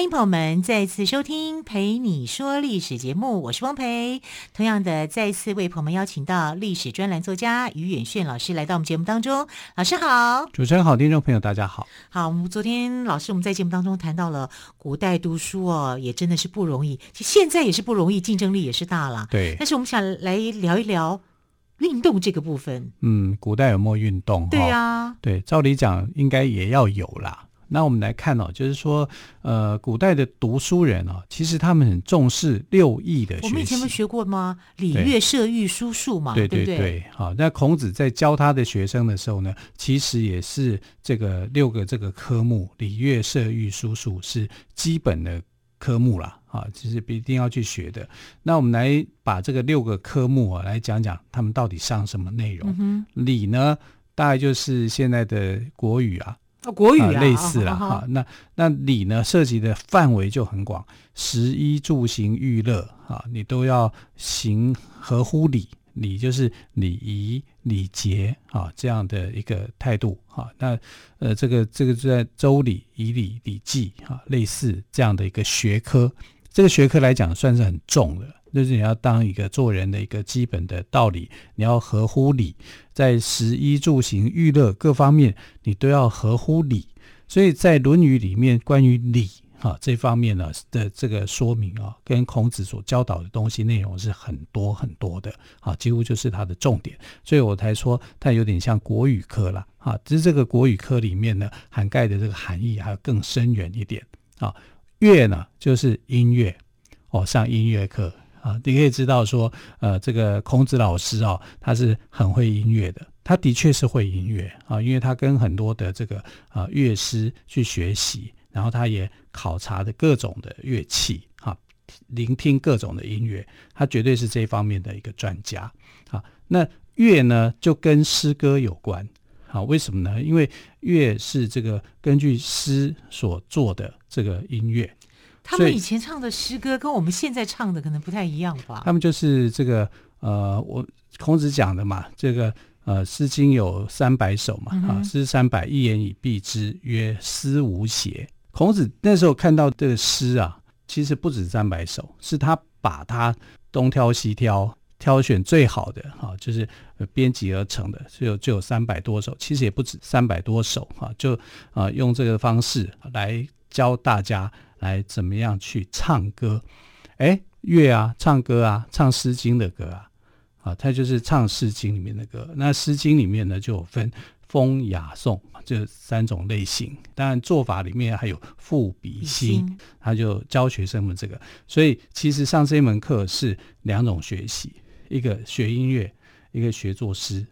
欢迎朋友们再次收听《陪你说历史》节目，我是汪培。同样的，再次为朋友们邀请到历史专栏作家于远炫老师来到我们节目当中。老师好，主持人好，听众朋友大家好。好，我们昨天老师我们在节目当中谈到了古代读书哦，也真的是不容易，其实现在也是不容易，竞争力也是大了。对，但是我们想来聊一聊运动这个部分。嗯，古代有没有运动？对啊，对，照理讲应该也要有啦。那我们来看哦，就是说，呃，古代的读书人哦，其实他们很重视六艺的学习。我们以前没学过吗？礼乐射御书数嘛，对对对对。好，那孔子在教他的学生的时候呢，其实也是这个六个这个科目，礼乐射御书数是基本的科目啦。啊，其实一定要去学的。那我们来把这个六个科目啊，来讲讲他们到底上什么内容。嗯、礼呢，大概就是现在的国语啊。哦，国语啊，类似了哈。那那礼呢，涉及的范围就很广，食衣住行娱乐啊，你都要行合乎礼。礼就是礼仪、礼节啊，这样的一个态度啊。那呃，这个这个就在《周礼》《仪礼》《礼记》啊，类似这样的一个学科。这个学科来讲，算是很重的。就是你要当一个做人的一个基本的道理，你要合乎礼，在食衣住行娱乐各方面，你都要合乎礼。所以在《论语》里面关于礼哈这方面呢的这个说明啊，跟孔子所教导的东西内容是很多很多的啊，几乎就是它的重点。所以我才说它有点像国语科了啊，只是这个国语科里面呢，涵盖的这个含义还要更深远一点啊。乐呢就是音乐哦，上音乐课。啊，你可以知道说，呃，这个孔子老师哦，他是很会音乐的，他的确是会音乐啊，因为他跟很多的这个啊乐师去学习，然后他也考察的各种的乐器，啊，聆听各种的音乐，他绝对是这方面的一个专家啊。那乐呢，就跟诗歌有关，啊，为什么呢？因为乐是这个根据诗所做的这个音乐。他们以前唱的诗歌跟我们现在唱的可能不太一样吧？他们就是这个呃，我孔子讲的嘛，这个呃，《诗经》有三百首嘛，嗯、啊，诗三百，一言以蔽之，曰诗无邪。孔子那时候看到这个诗啊，其实不止三百首，是他把它东挑西挑，挑选最好的哈、啊，就是编辑而成的，就有就有三百多首，其实也不止三百多首哈、啊，就啊用这个方式来教大家。来怎么样去唱歌？哎，乐啊，唱歌啊，唱《诗经》的歌啊，啊，他就是唱《诗经》里面的歌。那《诗经》里面呢，就有分风、雅、颂这三种类型。当然，做法里面还有赋、比、兴，他就教学生们这个。所以，其实上这一门课是两种学习：一个学音乐，一个学作诗。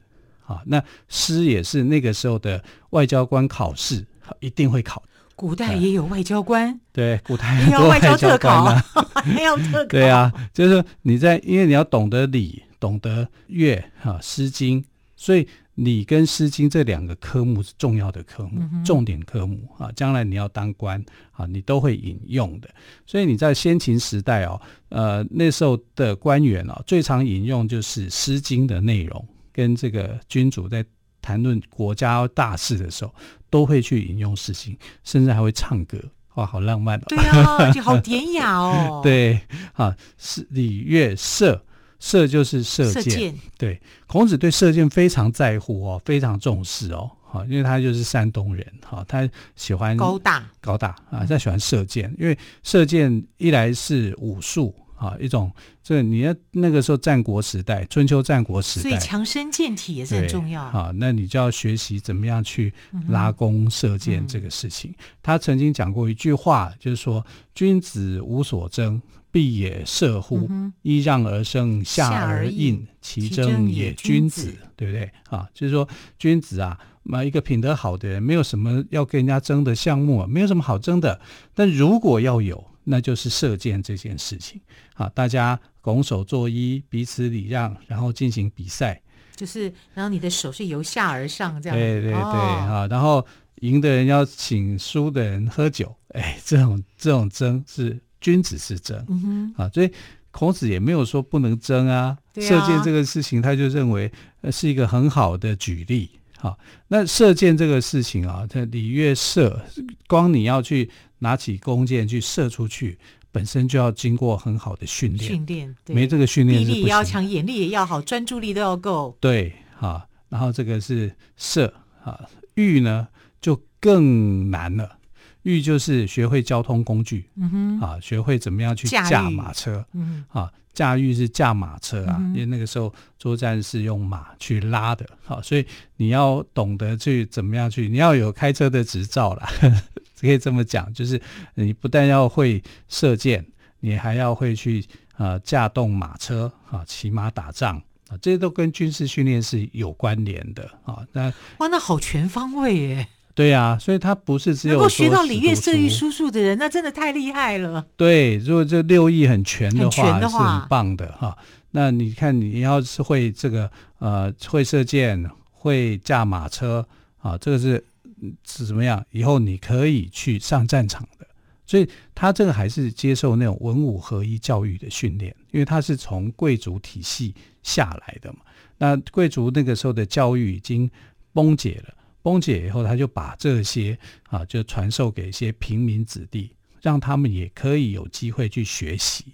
啊，那诗也是那个时候的外交官考试一定会考。古代也有外交官，嗯、对，古代 也有外交官呢，还 要特考。对啊，就是你在，因为你要懂得礼，懂得乐，哈，《诗经》，所以礼跟《诗经》这两个科目是重要的科目，嗯、重点科目啊。将来你要当官啊，你都会引用的。所以你在先秦时代哦，呃，那时候的官员哦，最常引用就是《诗经》的内容，跟这个君主在。谈论国家大事的时候，都会去引用诗经，甚至还会唱歌，哇，好浪漫哦！对啊，就好典雅哦。对啊，是礼乐射，射就是射箭。射箭。对，孔子对射箭非常在乎哦，非常重视哦。好，因为他就是山东人，哈，他喜欢高大高大啊，他喜欢射箭，因为射箭一来是武术。啊，一种这，你要那个时候战国时代，春秋战国时代，所以强身健体也是很重要。啊，那你就要学习怎么样去拉弓射箭这个事情。嗯、他曾经讲过一句话，就是说：“君子无所争，必也射乎？揖让而生，下而应，其争也君子。”对不对？啊，就是说君子啊，那一个品德好的人，没有什么要跟人家争的项目，没有什么好争的。但如果要有。那就是射箭这件事情啊，大家拱手作揖，彼此礼让，然后进行比赛。就是，然后你的手是由下而上这样。对对对，哦、啊，然后赢的人要请输的人喝酒，哎，这种这种争是君子是争，嗯哼，啊，所以孔子也没有说不能争啊。啊射箭这个事情，他就认为是一个很好的举例。好，那射箭这个事情啊，这礼乐射，光你要去拿起弓箭去射出去。本身就要经过很好的训练，训练没这个训练，臂力也要强，眼力也要好，专注力都要够。对，哈，然后这个是射，啊，御呢就更难了。御就是学会交通工具，嗯哼，啊，学会怎么样去驾马车，嗯，啊，驾驭是驾马车啊，因为那个时候作战是用马去拉的，好，所以你要懂得去怎么样去，你要有开车的执照啦。可以这么讲，就是你不但要会射箭，你还要会去呃驾动马车啊，骑马打仗啊，这些都跟军事训练是有关联的啊。那哇，那好全方位耶！对呀、啊，所以他不是只有能够学到礼乐射御书数的人，那真的太厉害了。对，如果这六艺很全的话，很全的话是很棒的哈。那你看，你要是会这个呃会射箭，会驾马车啊，这个是。是怎么样？以后你可以去上战场的，所以他这个还是接受那种文武合一教育的训练，因为他是从贵族体系下来的嘛。那贵族那个时候的教育已经崩解了，崩解以后，他就把这些啊，就传授给一些平民子弟，让他们也可以有机会去学习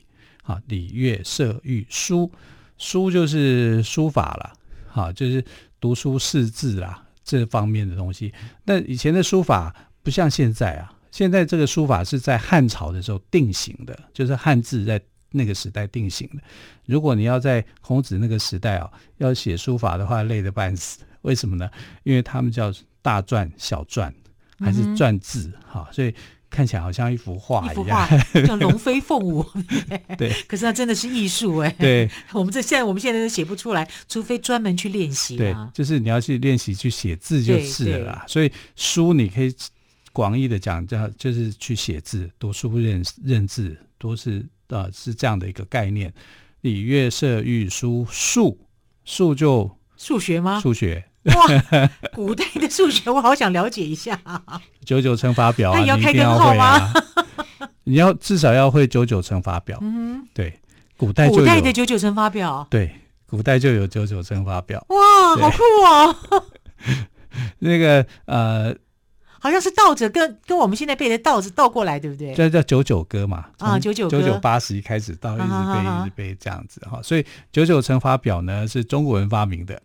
啊，礼乐射御书，书就是书法了，啊，就是读书识字啦。这方面的东西，那以前的书法不像现在啊，现在这个书法是在汉朝的时候定型的，就是汉字在那个时代定型的。如果你要在孔子那个时代啊，要写书法的话，累得半死。为什么呢？因为他们叫大篆、小篆，还是篆字哈、嗯，所以。看起来好像一幅画一样，叫龙飞凤舞。对，可是那真的是艺术哎。对，我们这现在我们现在都写不出来，除非专门去练习。对，就是你要去练习去写字就是了啦。所以书你可以广义的讲叫就是去写字、读书认认字，都是呃是这样的一个概念。礼乐射御书数数就数学吗？数学。哇，古代的数学我好想了解一下。九九乘法表啊，你要开根号吗？你要至少要会九九乘法表。嗯，对，古代就有古代的九九乘法表。对，古代就有九九乘法表。哇，好酷哦！那个呃。好像是倒着，跟跟我们现在背的倒着倒过来，对不对？这叫九九歌嘛？啊，九九九九八十一开始到一直背、啊、一直背这样子哈，所以九九乘法表呢是中国人发明的，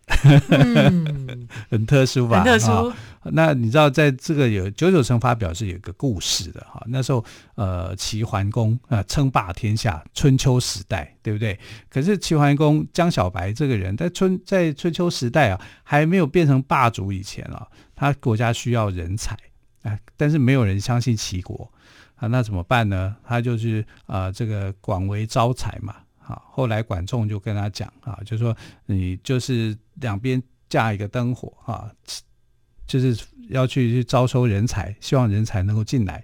嗯、很特殊吧？很特殊。那你知道在这个有九九乘法表是有个故事的哈？那时候呃齐桓公啊称霸天下，春秋时代对不对？可是齐桓公江小白这个人在春在春秋时代啊还没有变成霸主以前啊，他国家需要人才。哎，但是没有人相信齐国啊，那怎么办呢？他就是啊、这个广为招财嘛。好，后来管仲就跟他讲啊，就说你就是两边架一个灯火啊，就是要去去招收人才，希望人才能够进来。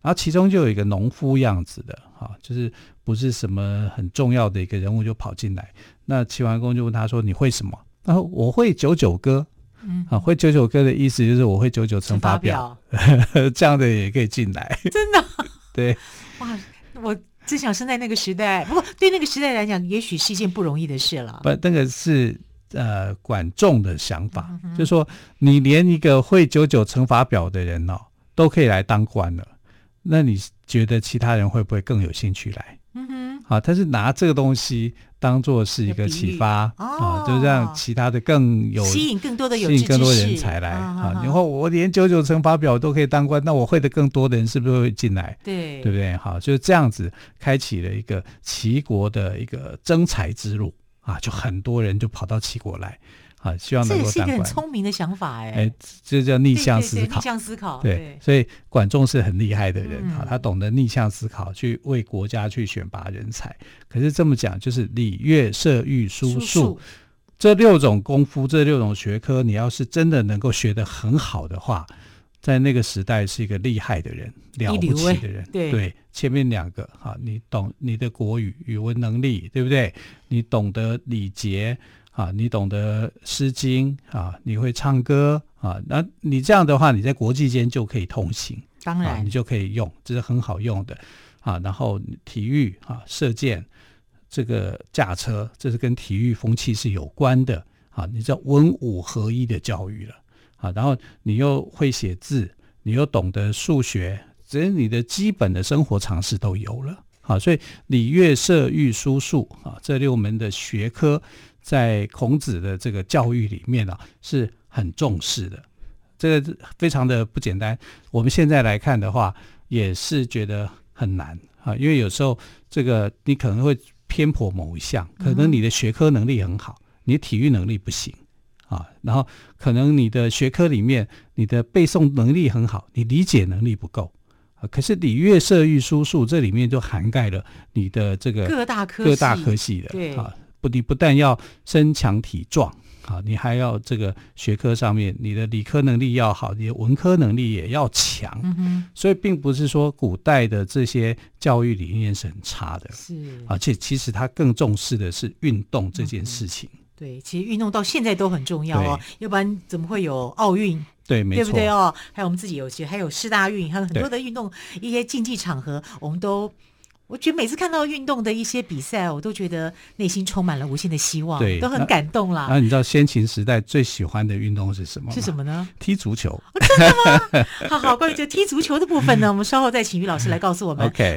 然后其中就有一个农夫样子的啊，就是不是什么很重要的一个人物就跑进来。那齐桓公就问他说：“你会什么？”他说：“我会九九歌。”嗯，啊，会九九歌的意思就是我会九九乘法表，这样的也可以进来，真的？对，哇，我只想生在那个时代，不过对那个时代来讲，也许是一件不容易的事了。不，那个是呃管仲的想法，嗯、就是说你连一个会九九乘法表的人哦都可以来当官了，那你觉得其他人会不会更有兴趣来？嗯哼，好，他是拿这个东西。当做是一个启发啊、哦，就让其他的更有吸引更多的有吸引更多人才来啊。然后我连九九乘法表都可以当官，那我会的更多的人是不是会进来？对，对不对？好，就是这样子开启了一个齐国的一个征才之路啊，就很多人就跑到齐国来。啊，希望能够。这是一个很聪明的想法哎，哎，这叫逆向思考。对对对，逆向思考，对，对，所以管仲是很厉害的人啊，嗯，他懂得逆向思考，去为国家去选拔人才。可是这么讲，就是礼乐射御书数这六种功夫，这六种学科，你要是真的能够学得很好的话，在那个时代是一个厉害的人，了不起的人。对，对，前面两个哈，你懂你的国语语文能力，对不对？你懂得礼节啊，你懂得诗经啊，你会唱歌啊，那你这样的话，你在国际间就可以通行，当然、啊、你就可以用，这是很好用的啊。然后体育啊，射箭，这个驾车，这是跟体育风气是有关的啊。你叫文武合一的教育了。啊，然后你又会写字，你又懂得数学，只是你的基本的生活常识都有了。好，所以礼乐射御书数啊，这六门的学科，在孔子的这个教育里面啊，是很重视的。这个非常的不简单。我们现在来看的话，也是觉得很难啊，因为有时候这个你可能会偏颇某一项，可能你的学科能力很好，你体育能力不行。啊，然后可能你的学科里面，你的背诵能力很好，你理解能力不够啊。可是礼乐射御书数这里面就涵盖了你的这个各大科各大科系的，对啊，不，你不但要身强体壮啊，你还要这个学科上面你的理科能力要好，你的文科能力也要强。嗯，所以并不是说古代的这些教育理念是很差的，是，而且其实他更重视的是运动这件事情。嗯对，其实运动到现在都很重要哦，要不然怎么会有奥运？对，没错，对不对哦？还有我们自己有些，还有世大运，还有很多的运动一些竞技场合，我们都，我觉得每次看到运动的一些比赛，我都觉得内心充满了无限的希望，对，都很感动啦。那你知道先秦时代最喜欢的运动是什么？是什么呢？踢足球。哦，真的吗？好好，关于这踢足球的部分呢，我们稍后再请于老师来告诉我们。OK。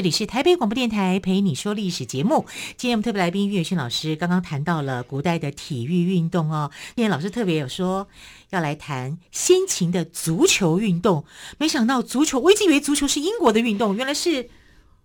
这里是台北广播电台陪你说历史节目。今天我们特别来宾于远逊老师刚刚谈到了古代的体育运动哦。今天老师特别有说要来谈先秦的足球运动，没想到足球，我一直以为足球是英国的运动，原来是。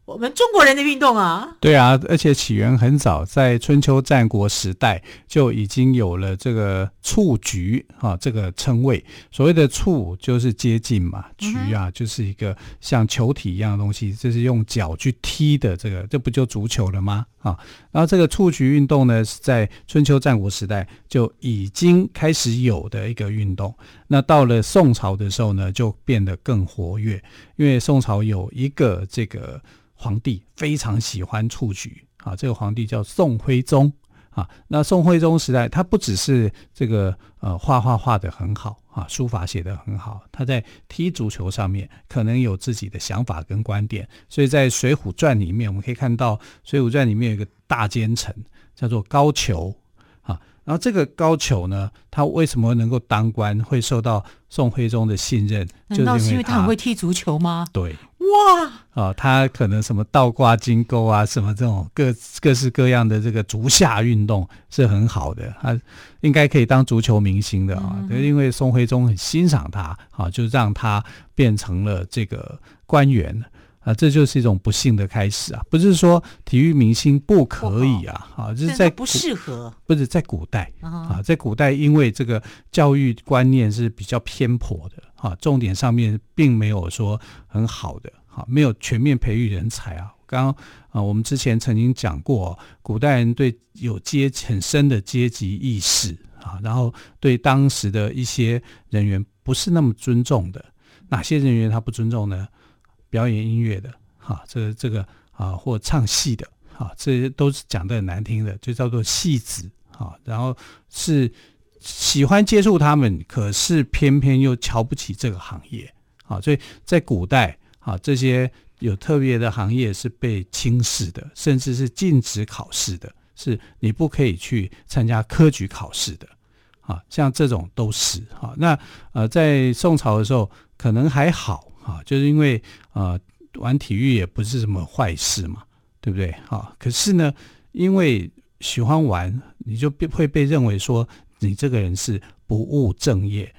我们中国人的运动啊，对啊，而且起源很早，在春秋战国时代就已经有了这个蹴鞠啊这个称谓。所谓的蹴就是接近嘛，鞠啊就是一个像球体一样的东西，这是用脚去踢的，这个这不就足球了吗？啊，然后这个蹴鞠运动呢，是在春秋战国时代就已经开始有的一个运动。那到了宋朝的时候呢，就变得更活跃，因为宋朝有一个这个。皇帝非常喜欢蹴鞠啊，这个皇帝叫宋徽宗啊。那宋徽宗时代，他不只是这个呃画画画的很好啊，书法写的很好，他在踢足球上面可能有自己的想法跟观点。所以在《水浒传》里面，我们可以看到《水浒传》里面有一个大奸臣叫做高俅。然后这个高俅呢，他为什么能够当官，会受到宋徽宗的信任？难道是因为他很会踢足球吗？对。哇！哦，他可能什么倒挂金钩啊，什么这种各各式各样的这个足下运动是很好的，他应该可以当足球明星的啊。嗯、因为宋徽宗很欣赏他，啊，就让他变成了这个官员啊。这就是一种不幸的开始啊！不是说体育明星不可以啊，啊，就是在不适合，不是在古代啊，在古代因为这个教育观念是比较偏颇的。啊，重点上面并没有说很好的，哈，没有全面培育人才啊。刚刚啊，我们之前曾经讲过，古代人对有阶很深的阶级意识啊，然后对当时的一些人员不是那么尊重的。哪些人员他不尊重呢？表演音乐的，哈，这这个啊，或唱戏的，哈，这些都是讲的很难听的，就叫做戏子，哈，然后是。喜欢接触他们，可是偏偏又瞧不起这个行业啊！所以在古代啊，这些有特别的行业是被轻视的，甚至是禁止考试的，是你不可以去参加科举考试的。啊，像这种都是哈。那呃，在宋朝的时候可能还好啊，就是因为呃玩体育也不是什么坏事嘛，对不对？啊，可是呢，因为喜欢玩，你就会被认为说你这个人是不务正业。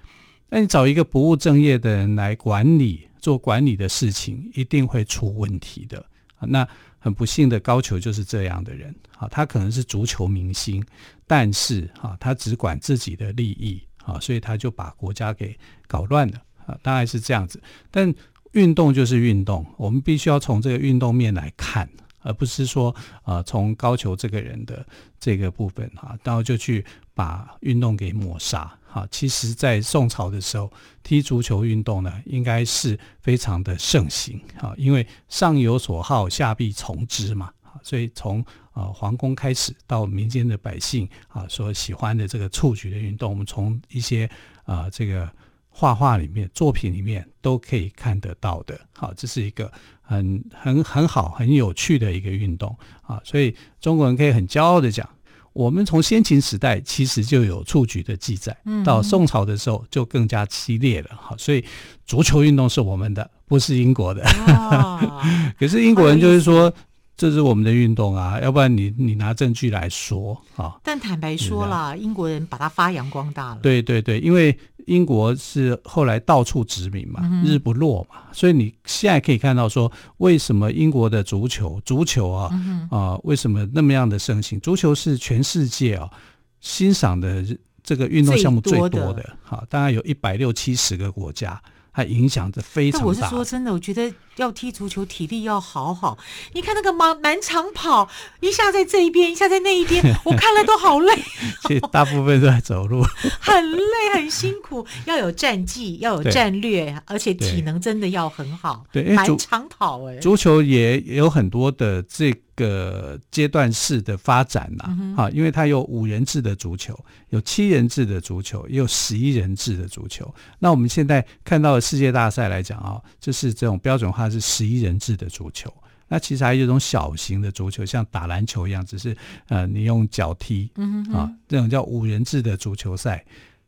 那你找一个不务正业的人来管理做管理的事情，一定会出问题的。那很不幸的高俅就是这样的人啊，他可能是足球明星，但是啊，他只管自己的利益啊，所以他就把国家给搞乱了啊，大概是这样子。但运动就是运动，我们必须要从这个运动面来看，而不是说啊，从高俅这个人的这个部分哈，然后就去把运动给抹杀。啊，其实，在宋朝的时候，踢足球运动呢，应该是非常的盛行啊，因为上有所好，下必从之嘛。所以从啊皇宫开始到民间的百姓啊所喜欢的这个蹴鞠的运动，我们从一些啊这个画画里面、作品里面都可以看得到的。好，这是一个很很很好、很有趣的一个运动啊，所以中国人可以很骄傲的讲。我们从先秦时代其实就有蹴鞠的记载，到宋朝的时候就更加激烈了。好，所以足球运动是我们的，不是英国的。哦、可是英国人就是说。这是我们的运动啊，要不然你你拿证据来说啊。但坦白说啦，英国人把它发扬光大了。对对对，因为英国是后来到处殖民嘛，嗯、日不落嘛，所以你现在可以看到说，为什么英国的足球足球啊、嗯、啊，为什么那么样的盛行？足球是全世界啊欣赏的这个运动项目最多的，多的哈，大概有一百六七十个国家。它影响着非常大。我是说真的，我觉得要踢足球，体力要好好。你看那个满满场跑，一下在这一边，一下在那一边，我看了都好累。其实大部分都在走路，很累很辛苦，要有战绩，要有战略，而且体能真的要很好。对，满场跑哎、欸。足球也有很多的这个。阶段式的发展呐、啊，哈、嗯，因为它有五人制的足球，有七人制的足球，也有十一人制的足球。那我们现在看到的世界大赛来讲啊，就是这种标准化是十一人制的足球。那其实还有一种小型的足球，像打篮球一样，只是呃，你用脚踢，啊，这种叫五人制的足球赛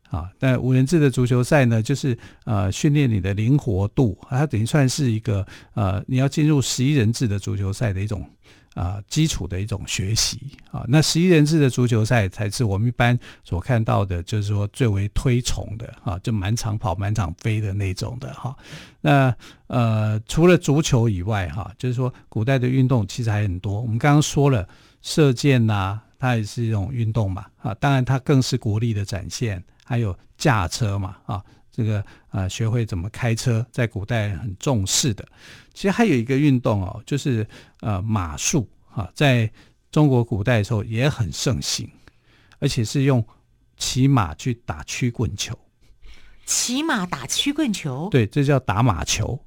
啊。但五人制的足球赛呢，就是呃，训练你的灵活度，它等于算是一个呃，你要进入十一人制的足球赛的一种。啊，基础的一种学习啊，那十一人制的足球赛才是我们一般所看到的，就是说最为推崇的啊，就满场跑、满场飞的那种的哈。那呃，除了足球以外哈，就是说古代的运动其实还很多。我们刚刚说了射箭呐，它也是一种运动嘛啊，当然它更是国力的展现，还有驾车嘛啊。这个啊，学会怎么开车，在古代很重视的。其实还有一个运动哦，就是呃马术啊，在中国古代的时候也很盛行，而且是用骑马去打曲棍球。骑马打曲棍球？对，这叫打马球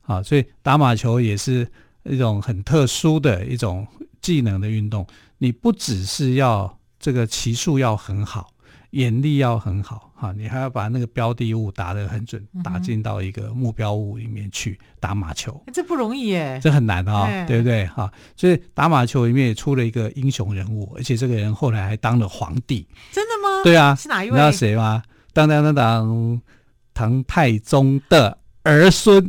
啊。所以打马球也是一种很特殊的一种技能的运动。你不只是要这个骑术要很好。眼力要很好哈，你还要把那个标的物打得很准，打进到一个目标物里面去打马球，这不容易耶，这很难啊、哦，对不对哈？所以打马球里面也出了一个英雄人物，而且这个人后来还当了皇帝，真的吗？对啊，是哪一位？你知道谁吗？当当当当，唐太宗的儿孙。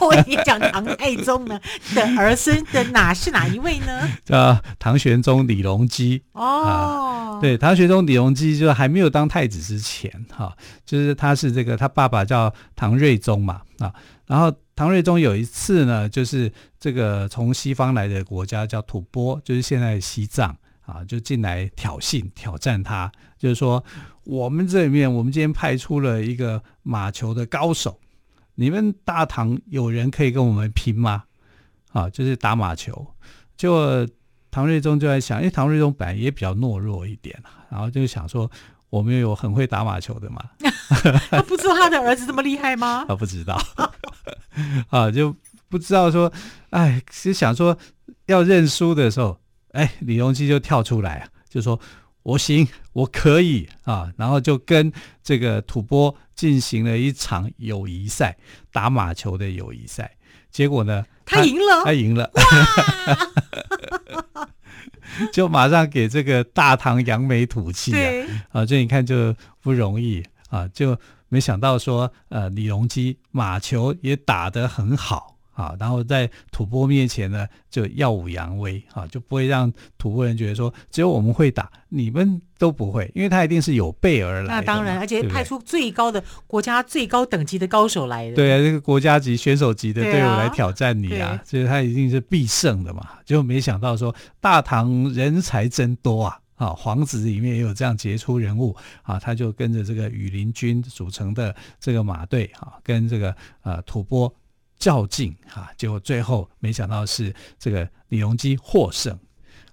我也讲唐太宗呢的儿孙的哪是哪一位呢？叫唐玄宗李隆基哦。啊对，唐玄宗李隆基就是还没有当太子之前，哈，就是他是这个他爸爸叫唐睿宗嘛，啊，然后唐睿宗有一次呢，就是这个从西方来的国家叫吐蕃，就是现在的西藏啊，就进来挑衅挑战他，就是说我们这里面我们今天派出了一个马球的高手，你们大唐有人可以跟我们拼吗？啊，就是打马球，就。唐睿宗就在想，因为唐睿宗本来也比较懦弱一点，然后就想说，我们有很会打马球的嘛？他不知道他的儿子这么厉害吗？他不知道，啊，就不知道说，哎，其实想说要认输的时候，哎，李隆基就跳出来，就说我行，我可以啊，然后就跟这个吐蕃进行了一场友谊赛，打马球的友谊赛。结果呢，他赢了，他赢了，就马上给这个大唐扬眉吐气啊！啊，这你看就不容易啊，就没想到说，呃，李隆基马球也打得很好。啊，然后在吐蕃面前呢，就耀武扬威啊，就不会让吐蕃人觉得说只有我们会打，你们都不会，因为他一定是有备而来。那当然，而且派出最高的国家最高等级的高手来的。对啊，这个国家级选手级的队伍来挑战你啊，所以、啊、他一定是必胜的嘛。就没想到说大唐人才真多啊，啊，皇子里面也有这样杰出人物啊，他就跟着这个羽林军组成的这个马队啊，跟这个呃吐蕃。较劲啊！结果最后没想到是这个李隆基获胜，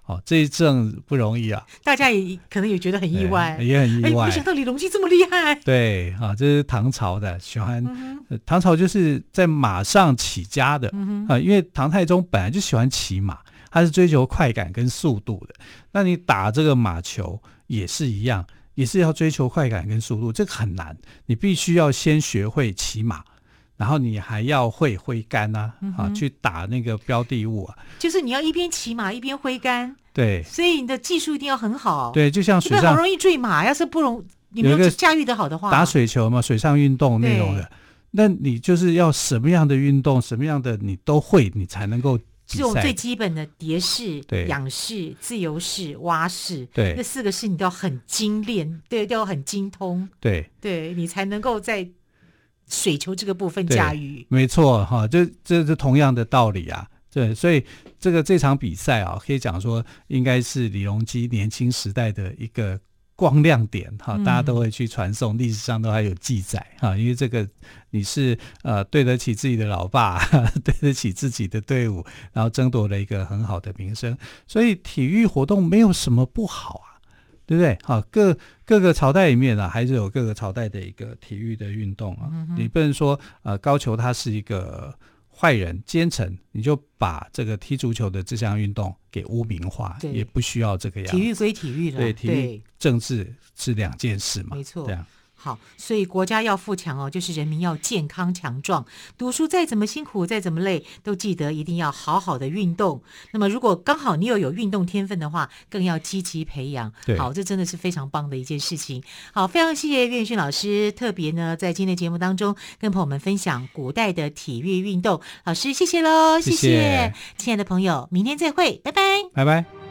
哦，这一阵不容易啊！大家也可能也觉得很意外，也很意外。没想到李隆基这么厉害。对啊，这是唐朝的喜欢、嗯，唐朝就是在马上起家的、嗯、啊，因为唐太宗本来就喜欢骑马，他是追求快感跟速度的。那你打这个马球也是一样，也是要追求快感跟速度，这个很难，你必须要先学会骑马。然后你还要会挥杆呐，啊、嗯，去打那个标的物啊。就是你要一边骑马一边挥杆，对，所以你的技术一定要很好。对，就像水上好容易坠马，要是不容你没有驾驭的好的话，打水球嘛，水上运动那种的，那你就是要什么样的运动，什么样的你都会，你才能够这种最基本的蝶式、仰式、自由式、蛙式，对，那四个式你都要很精练，对，都要很精通，对，对你才能够在。水球这个部分驾驭，没错哈，这这是同样的道理啊。对，所以这个这场比赛啊，可以讲说应该是李隆基年轻时代的一个光亮点哈，大家都会去传颂，历史上都还有记载哈。因为这个你是呃对得起自己的老爸，对得起自己的队伍，然后争夺了一个很好的名声，所以体育活动没有什么不好啊。对不对？好，各各个朝代里面啊，还是有各个朝代的一个体育的运动啊。嗯、你不能说呃高俅他是一个坏人奸臣，你就把这个踢足球的这项运动给污名化，也不需要这个样子。体育归体育的，对，体育政治是两件事嘛，没错。这样。好，所以国家要富强哦，就是人民要健康强壮。读书再怎么辛苦，再怎么累，都记得一定要好好的运动。那么，如果刚好你又有运动天分的话，更要积极培养。好，这真的是非常棒的一件事情。好，非常谢谢岳迅老师，特别呢在今天的节目当中跟朋友们分享古代的体育运动。老师，谢谢喽，谢谢，谢谢亲爱的朋友，明天再会，拜拜，拜拜。